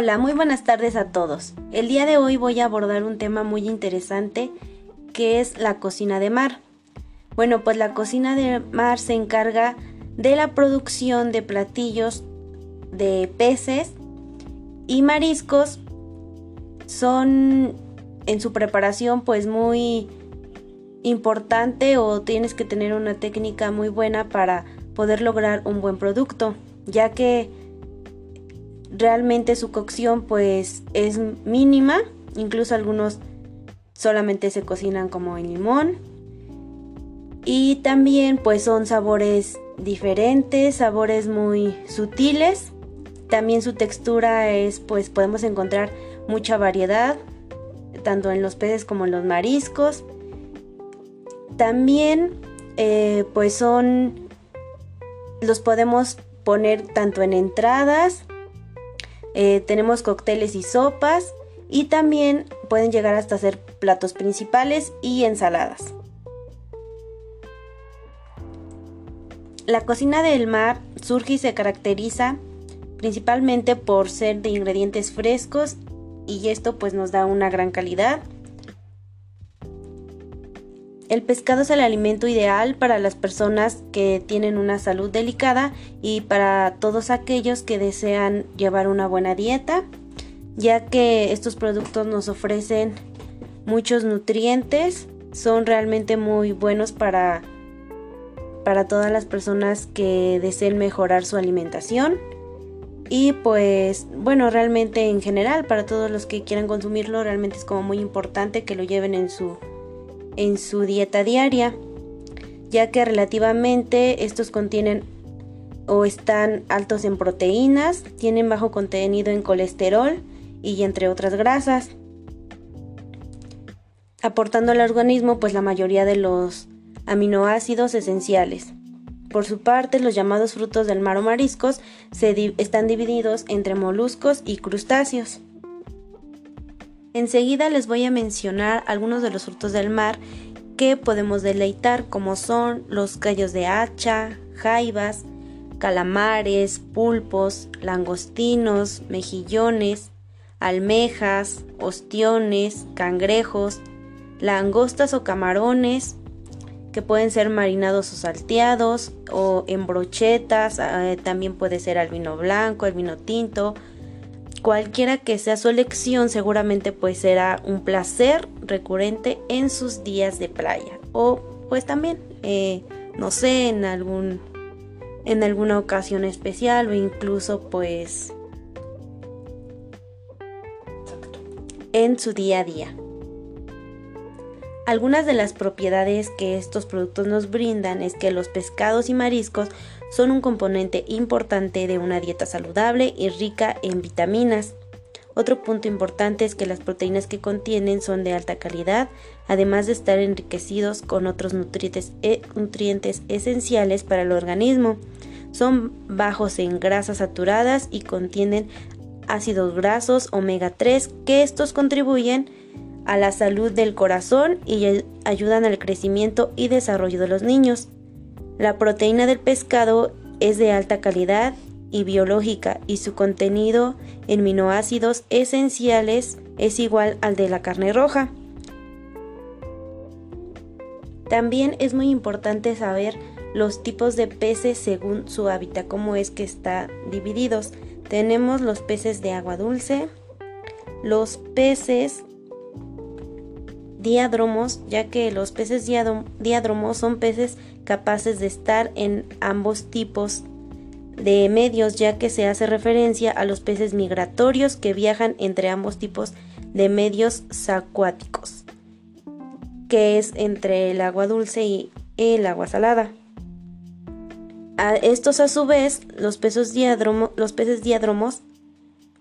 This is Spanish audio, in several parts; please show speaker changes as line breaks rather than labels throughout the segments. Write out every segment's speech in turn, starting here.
Hola, muy buenas tardes a todos. El día de hoy voy a abordar un tema muy interesante que es la cocina de mar. Bueno, pues la cocina de mar se encarga de la producción de platillos de peces y mariscos. Son en su preparación pues muy importante o tienes que tener una técnica muy buena para poder lograr un buen producto, ya que realmente su cocción pues es mínima, incluso algunos solamente se cocinan como en limón. Y también pues son sabores diferentes, sabores muy sutiles. También su textura es pues podemos encontrar mucha variedad, tanto en los peces como en los mariscos. También eh, pues son los podemos poner tanto en entradas eh, tenemos cócteles y sopas y también pueden llegar hasta ser platos principales y ensaladas. La cocina del mar surge y se caracteriza principalmente por ser de ingredientes frescos y esto pues nos da una gran calidad. El pescado es el alimento ideal para las personas que tienen una salud delicada y para todos aquellos que desean llevar una buena dieta, ya que estos productos nos ofrecen muchos nutrientes, son realmente muy buenos para, para todas las personas que deseen mejorar su alimentación. Y pues bueno, realmente en general para todos los que quieran consumirlo, realmente es como muy importante que lo lleven en su en su dieta diaria, ya que relativamente estos contienen o están altos en proteínas, tienen bajo contenido en colesterol y entre otras grasas, aportando al organismo pues la mayoría de los aminoácidos esenciales. Por su parte, los llamados frutos del mar o mariscos se están divididos entre moluscos y crustáceos. Enseguida les voy a mencionar algunos de los frutos del mar que podemos deleitar como son los callos de hacha, jaivas, calamares, pulpos, langostinos, mejillones, almejas, ostiones, cangrejos, langostas o camarones que pueden ser marinados o salteados o en brochetas, eh, también puede ser al vino blanco, el vino tinto, Cualquiera que sea su elección, seguramente pues será un placer recurrente en sus días de playa. O pues también, eh, no sé, en algún en alguna ocasión especial o incluso pues en su día a día. Algunas de las propiedades que estos productos nos brindan es que los pescados y mariscos son un componente importante de una dieta saludable y rica en vitaminas. Otro punto importante es que las proteínas que contienen son de alta calidad, además de estar enriquecidos con otros nutrientes, e, nutrientes esenciales para el organismo. Son bajos en grasas saturadas y contienen ácidos grasos omega 3 que estos contribuyen a la salud del corazón y ayudan al crecimiento y desarrollo de los niños. La proteína del pescado es de alta calidad y biológica y su contenido en aminoácidos esenciales es igual al de la carne roja. También es muy importante saber los tipos de peces según su hábitat, cómo es que está divididos. Tenemos los peces de agua dulce, los peces diádromos, ya que los peces diádromos son peces capaces de estar en ambos tipos de medios, ya que se hace referencia a los peces migratorios que viajan entre ambos tipos de medios acuáticos, que es entre el agua dulce y el agua salada. A estos a su vez, los peces, diádromos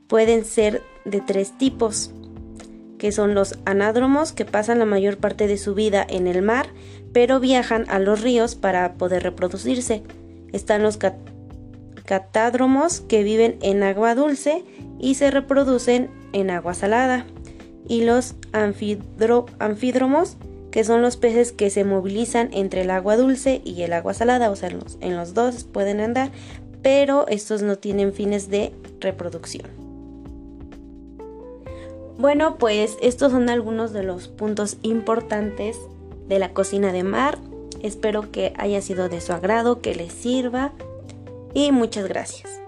pueden ser de tres tipos que son los anádromos que pasan la mayor parte de su vida en el mar, pero viajan a los ríos para poder reproducirse. Están los catádromos que viven en agua dulce y se reproducen en agua salada. Y los anfídromos, que son los peces que se movilizan entre el agua dulce y el agua salada, o sea, en los dos pueden andar, pero estos no tienen fines de reproducción. Bueno, pues estos son algunos de los puntos importantes de la cocina de mar. Espero que haya sido de su agrado, que les sirva y muchas gracias.